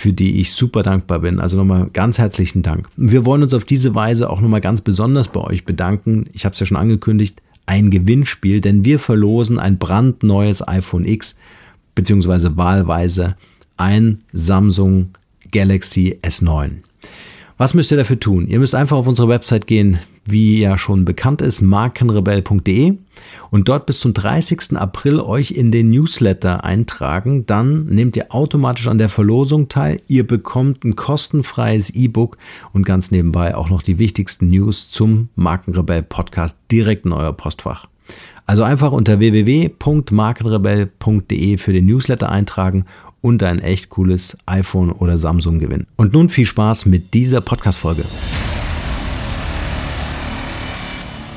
für die ich super dankbar bin. Also nochmal ganz herzlichen Dank. Wir wollen uns auf diese Weise auch nochmal ganz besonders bei euch bedanken. Ich habe es ja schon angekündigt, ein Gewinnspiel, denn wir verlosen ein brandneues iPhone X beziehungsweise wahlweise ein Samsung Galaxy S9. Was müsst ihr dafür tun? Ihr müsst einfach auf unsere Website gehen, wie ja schon bekannt ist, markenrebell.de und dort bis zum 30. April euch in den Newsletter eintragen. Dann nehmt ihr automatisch an der Verlosung teil. Ihr bekommt ein kostenfreies E-Book und ganz nebenbei auch noch die wichtigsten News zum Markenrebell Podcast direkt in euer Postfach. Also einfach unter www.markenrebell.de für den Newsletter eintragen und ein echt cooles iPhone oder Samsung gewinnen. Und nun viel Spaß mit dieser Podcast-Folge.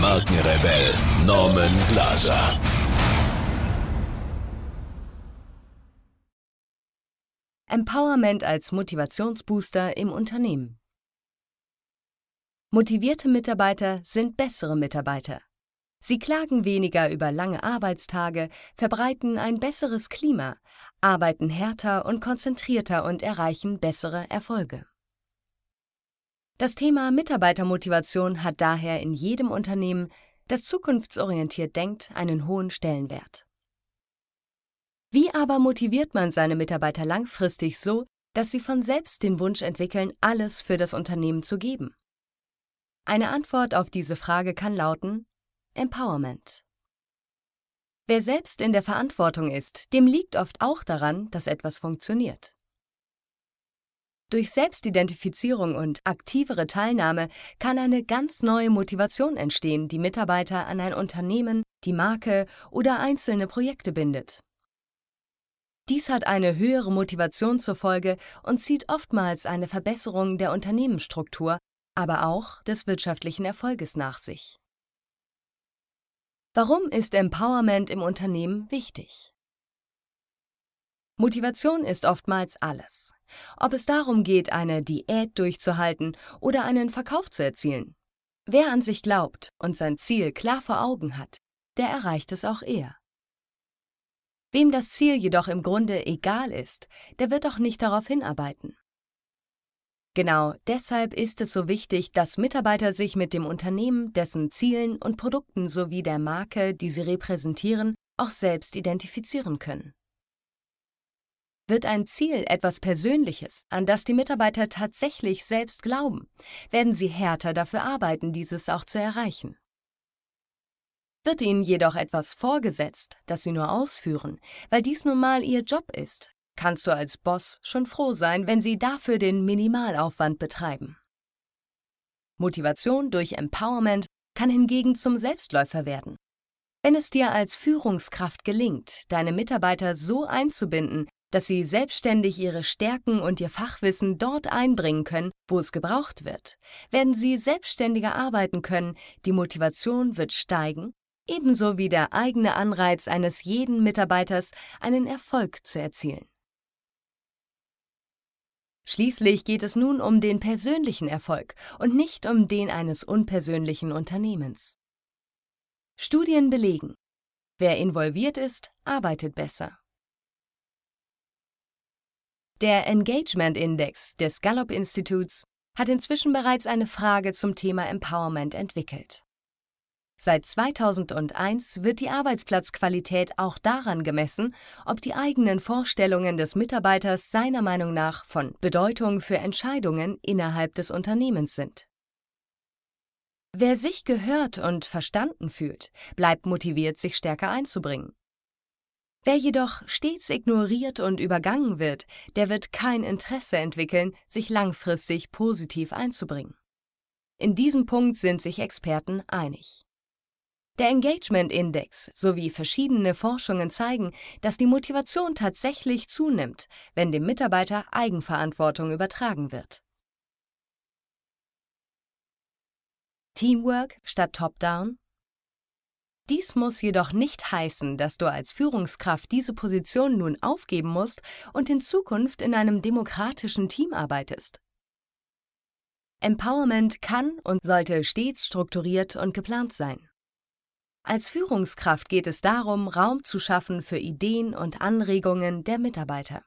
Markenrebell Norman Glaser. Empowerment als Motivationsbooster im Unternehmen. Motivierte Mitarbeiter sind bessere Mitarbeiter. Sie klagen weniger über lange Arbeitstage, verbreiten ein besseres Klima, arbeiten härter und konzentrierter und erreichen bessere Erfolge. Das Thema Mitarbeitermotivation hat daher in jedem Unternehmen, das zukunftsorientiert denkt, einen hohen Stellenwert. Wie aber motiviert man seine Mitarbeiter langfristig so, dass sie von selbst den Wunsch entwickeln, alles für das Unternehmen zu geben? Eine Antwort auf diese Frage kann lauten Empowerment. Wer selbst in der Verantwortung ist, dem liegt oft auch daran, dass etwas funktioniert. Durch Selbstidentifizierung und aktivere Teilnahme kann eine ganz neue Motivation entstehen, die Mitarbeiter an ein Unternehmen, die Marke oder einzelne Projekte bindet. Dies hat eine höhere Motivation zur Folge und zieht oftmals eine Verbesserung der Unternehmensstruktur, aber auch des wirtschaftlichen Erfolges nach sich. Warum ist Empowerment im Unternehmen wichtig? Motivation ist oftmals alles. Ob es darum geht, eine Diät durchzuhalten oder einen Verkauf zu erzielen. Wer an sich glaubt und sein Ziel klar vor Augen hat, der erreicht es auch eher. Wem das Ziel jedoch im Grunde egal ist, der wird auch nicht darauf hinarbeiten. Genau deshalb ist es so wichtig, dass Mitarbeiter sich mit dem Unternehmen, dessen Zielen und Produkten sowie der Marke, die sie repräsentieren, auch selbst identifizieren können. Wird ein Ziel etwas Persönliches, an das die Mitarbeiter tatsächlich selbst glauben, werden sie härter dafür arbeiten, dieses auch zu erreichen. Wird ihnen jedoch etwas vorgesetzt, das sie nur ausführen, weil dies nun mal ihr Job ist, kannst du als Boss schon froh sein, wenn sie dafür den Minimalaufwand betreiben. Motivation durch Empowerment kann hingegen zum Selbstläufer werden. Wenn es dir als Führungskraft gelingt, deine Mitarbeiter so einzubinden, dass sie selbstständig ihre Stärken und ihr Fachwissen dort einbringen können, wo es gebraucht wird, werden sie selbstständiger arbeiten können, die Motivation wird steigen, ebenso wie der eigene Anreiz eines jeden Mitarbeiters, einen Erfolg zu erzielen. Schließlich geht es nun um den persönlichen Erfolg und nicht um den eines unpersönlichen Unternehmens. Studien belegen, wer involviert ist, arbeitet besser. Der Engagement Index des Gallup Instituts hat inzwischen bereits eine Frage zum Thema Empowerment entwickelt. Seit 2001 wird die Arbeitsplatzqualität auch daran gemessen, ob die eigenen Vorstellungen des Mitarbeiters seiner Meinung nach von Bedeutung für Entscheidungen innerhalb des Unternehmens sind. Wer sich gehört und verstanden fühlt, bleibt motiviert, sich stärker einzubringen. Wer jedoch stets ignoriert und übergangen wird, der wird kein Interesse entwickeln, sich langfristig positiv einzubringen. In diesem Punkt sind sich Experten einig. Der Engagement Index sowie verschiedene Forschungen zeigen, dass die Motivation tatsächlich zunimmt, wenn dem Mitarbeiter Eigenverantwortung übertragen wird. Teamwork statt Top-Down? Dies muss jedoch nicht heißen, dass du als Führungskraft diese Position nun aufgeben musst und in Zukunft in einem demokratischen Team arbeitest. Empowerment kann und sollte stets strukturiert und geplant sein. Als Führungskraft geht es darum, Raum zu schaffen für Ideen und Anregungen der Mitarbeiter.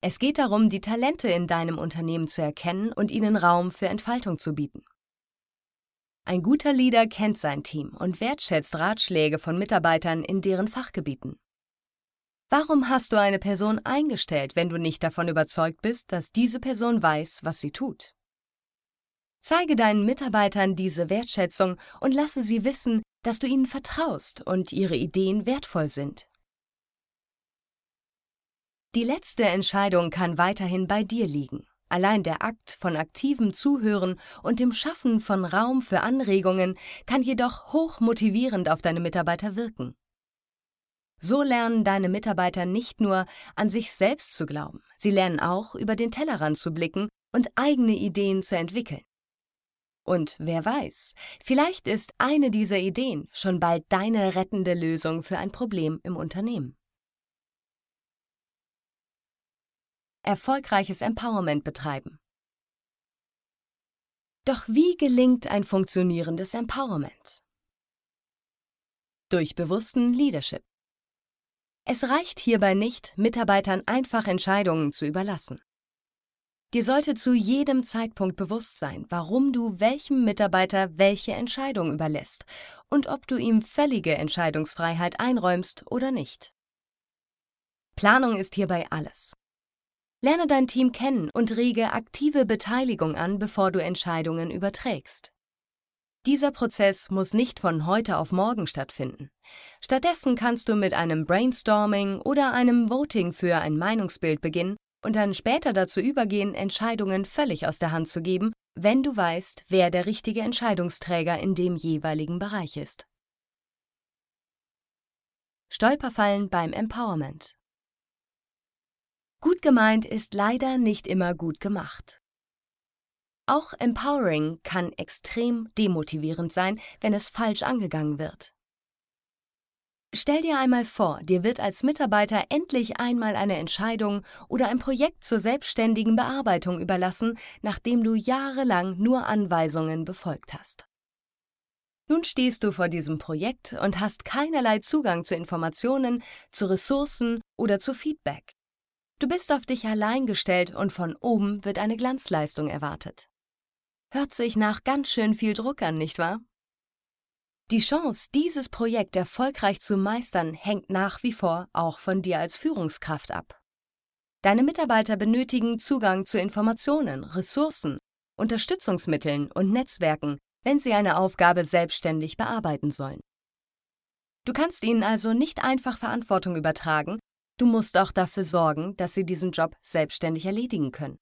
Es geht darum, die Talente in deinem Unternehmen zu erkennen und ihnen Raum für Entfaltung zu bieten. Ein guter Leader kennt sein Team und wertschätzt Ratschläge von Mitarbeitern in deren Fachgebieten. Warum hast du eine Person eingestellt, wenn du nicht davon überzeugt bist, dass diese Person weiß, was sie tut? Zeige deinen Mitarbeitern diese Wertschätzung und lasse sie wissen, dass du ihnen vertraust und ihre Ideen wertvoll sind. Die letzte Entscheidung kann weiterhin bei dir liegen. Allein der Akt von aktivem Zuhören und dem Schaffen von Raum für Anregungen kann jedoch hoch motivierend auf deine Mitarbeiter wirken. So lernen deine Mitarbeiter nicht nur an sich selbst zu glauben, sie lernen auch über den Tellerrand zu blicken und eigene Ideen zu entwickeln. Und wer weiß, vielleicht ist eine dieser Ideen schon bald deine rettende Lösung für ein Problem im Unternehmen. Erfolgreiches Empowerment betreiben. Doch wie gelingt ein funktionierendes Empowerment? Durch bewussten Leadership. Es reicht hierbei nicht, Mitarbeitern einfach Entscheidungen zu überlassen. Dir sollte zu jedem Zeitpunkt bewusst sein, warum du welchem Mitarbeiter welche Entscheidung überlässt und ob du ihm völlige Entscheidungsfreiheit einräumst oder nicht. Planung ist hierbei alles. Lerne dein Team kennen und rege aktive Beteiligung an, bevor du Entscheidungen überträgst. Dieser Prozess muss nicht von heute auf morgen stattfinden. Stattdessen kannst du mit einem Brainstorming oder einem Voting für ein Meinungsbild beginnen und dann später dazu übergehen, Entscheidungen völlig aus der Hand zu geben, wenn du weißt, wer der richtige Entscheidungsträger in dem jeweiligen Bereich ist. Stolperfallen beim Empowerment Gut gemeint ist leider nicht immer gut gemacht. Auch Empowering kann extrem demotivierend sein, wenn es falsch angegangen wird. Stell dir einmal vor, dir wird als Mitarbeiter endlich einmal eine Entscheidung oder ein Projekt zur selbstständigen Bearbeitung überlassen, nachdem du jahrelang nur Anweisungen befolgt hast. Nun stehst du vor diesem Projekt und hast keinerlei Zugang zu Informationen, zu Ressourcen oder zu Feedback. Du bist auf dich allein gestellt und von oben wird eine Glanzleistung erwartet. Hört sich nach ganz schön viel Druck an, nicht wahr? Die Chance, dieses Projekt erfolgreich zu meistern, hängt nach wie vor auch von dir als Führungskraft ab. Deine Mitarbeiter benötigen Zugang zu Informationen, Ressourcen, Unterstützungsmitteln und Netzwerken, wenn sie eine Aufgabe selbstständig bearbeiten sollen. Du kannst ihnen also nicht einfach Verantwortung übertragen, Du musst auch dafür sorgen, dass sie diesen Job selbstständig erledigen können.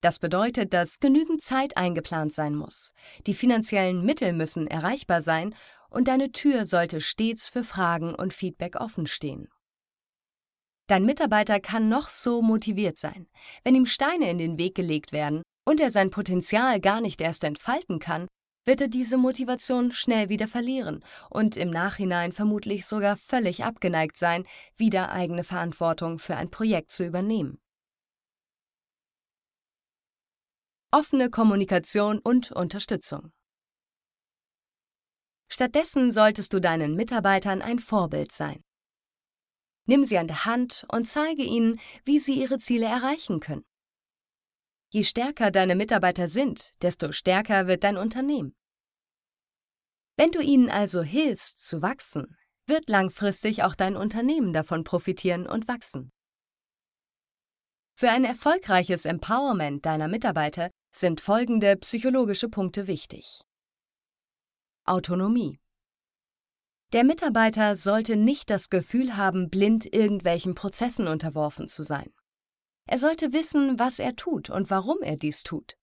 Das bedeutet, dass genügend Zeit eingeplant sein muss, die finanziellen Mittel müssen erreichbar sein und deine Tür sollte stets für Fragen und Feedback offen stehen. Dein Mitarbeiter kann noch so motiviert sein. Wenn ihm Steine in den Weg gelegt werden und er sein Potenzial gar nicht erst entfalten kann, wird er diese Motivation schnell wieder verlieren und im Nachhinein vermutlich sogar völlig abgeneigt sein, wieder eigene Verantwortung für ein Projekt zu übernehmen. Offene Kommunikation und Unterstützung. Stattdessen solltest du deinen Mitarbeitern ein Vorbild sein. Nimm sie an der Hand und zeige ihnen, wie sie ihre Ziele erreichen können. Je stärker deine Mitarbeiter sind, desto stärker wird dein Unternehmen. Wenn du ihnen also hilfst zu wachsen, wird langfristig auch dein Unternehmen davon profitieren und wachsen. Für ein erfolgreiches Empowerment deiner Mitarbeiter sind folgende psychologische Punkte wichtig. Autonomie. Der Mitarbeiter sollte nicht das Gefühl haben, blind irgendwelchen Prozessen unterworfen zu sein. Er sollte wissen, was er tut und warum er dies tut.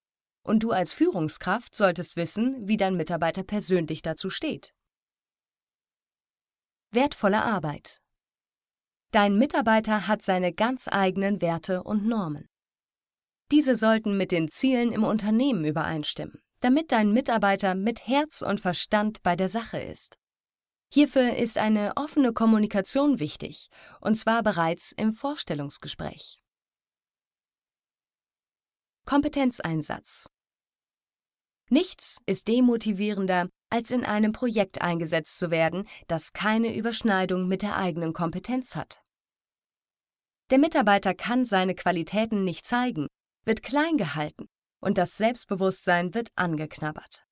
Und du als Führungskraft solltest wissen, wie dein Mitarbeiter persönlich dazu steht. Wertvolle Arbeit. Dein Mitarbeiter hat seine ganz eigenen Werte und Normen. Diese sollten mit den Zielen im Unternehmen übereinstimmen, damit dein Mitarbeiter mit Herz und Verstand bei der Sache ist. Hierfür ist eine offene Kommunikation wichtig, und zwar bereits im Vorstellungsgespräch. Kompetenzeinsatz Nichts ist demotivierender, als in einem Projekt eingesetzt zu werden, das keine Überschneidung mit der eigenen Kompetenz hat. Der Mitarbeiter kann seine Qualitäten nicht zeigen, wird klein gehalten und das Selbstbewusstsein wird angeknabbert.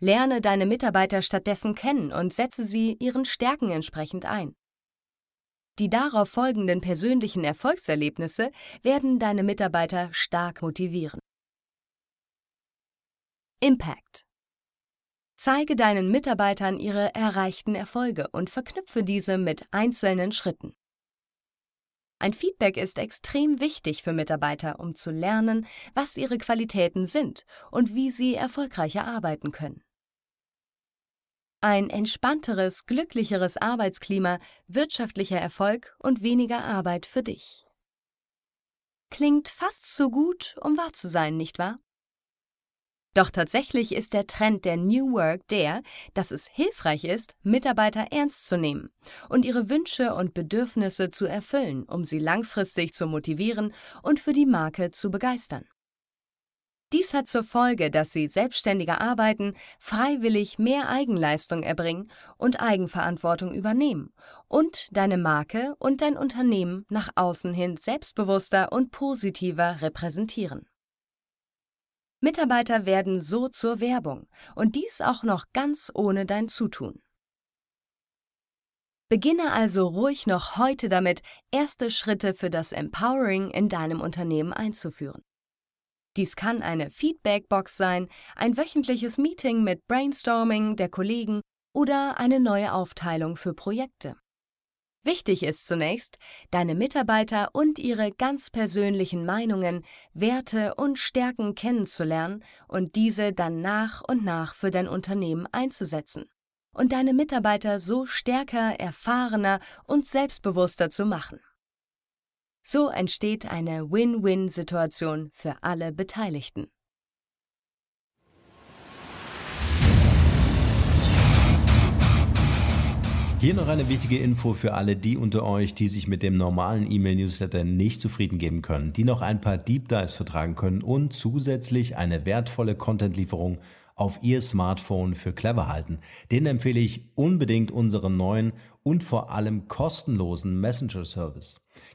Lerne deine Mitarbeiter stattdessen kennen und setze sie ihren Stärken entsprechend ein. Die darauf folgenden persönlichen Erfolgserlebnisse werden deine Mitarbeiter stark motivieren. Impact Zeige deinen Mitarbeitern ihre erreichten Erfolge und verknüpfe diese mit einzelnen Schritten. Ein Feedback ist extrem wichtig für Mitarbeiter, um zu lernen, was ihre Qualitäten sind und wie sie erfolgreicher arbeiten können. Ein entspannteres, glücklicheres Arbeitsklima, wirtschaftlicher Erfolg und weniger Arbeit für dich. Klingt fast zu gut, um wahr zu sein, nicht wahr? Doch tatsächlich ist der Trend der New Work der, dass es hilfreich ist, Mitarbeiter ernst zu nehmen und ihre Wünsche und Bedürfnisse zu erfüllen, um sie langfristig zu motivieren und für die Marke zu begeistern. Dies hat zur Folge, dass sie selbstständiger arbeiten, freiwillig mehr Eigenleistung erbringen und Eigenverantwortung übernehmen und deine Marke und dein Unternehmen nach außen hin selbstbewusster und positiver repräsentieren. Mitarbeiter werden so zur Werbung und dies auch noch ganz ohne dein Zutun. Beginne also ruhig noch heute damit, erste Schritte für das Empowering in deinem Unternehmen einzuführen. Dies kann eine Feedbackbox sein, ein wöchentliches Meeting mit Brainstorming der Kollegen oder eine neue Aufteilung für Projekte. Wichtig ist zunächst, deine Mitarbeiter und ihre ganz persönlichen Meinungen, Werte und Stärken kennenzulernen und diese dann nach und nach für dein Unternehmen einzusetzen und deine Mitarbeiter so stärker, erfahrener und selbstbewusster zu machen. So entsteht eine Win-Win-Situation für alle Beteiligten. Hier noch eine wichtige Info für alle die unter euch, die sich mit dem normalen E-Mail-Newsletter nicht zufrieden geben können, die noch ein paar Deep Dives vertragen können und zusätzlich eine wertvolle Content-Lieferung auf ihr Smartphone für clever halten. Den empfehle ich unbedingt unseren neuen und vor allem kostenlosen Messenger-Service.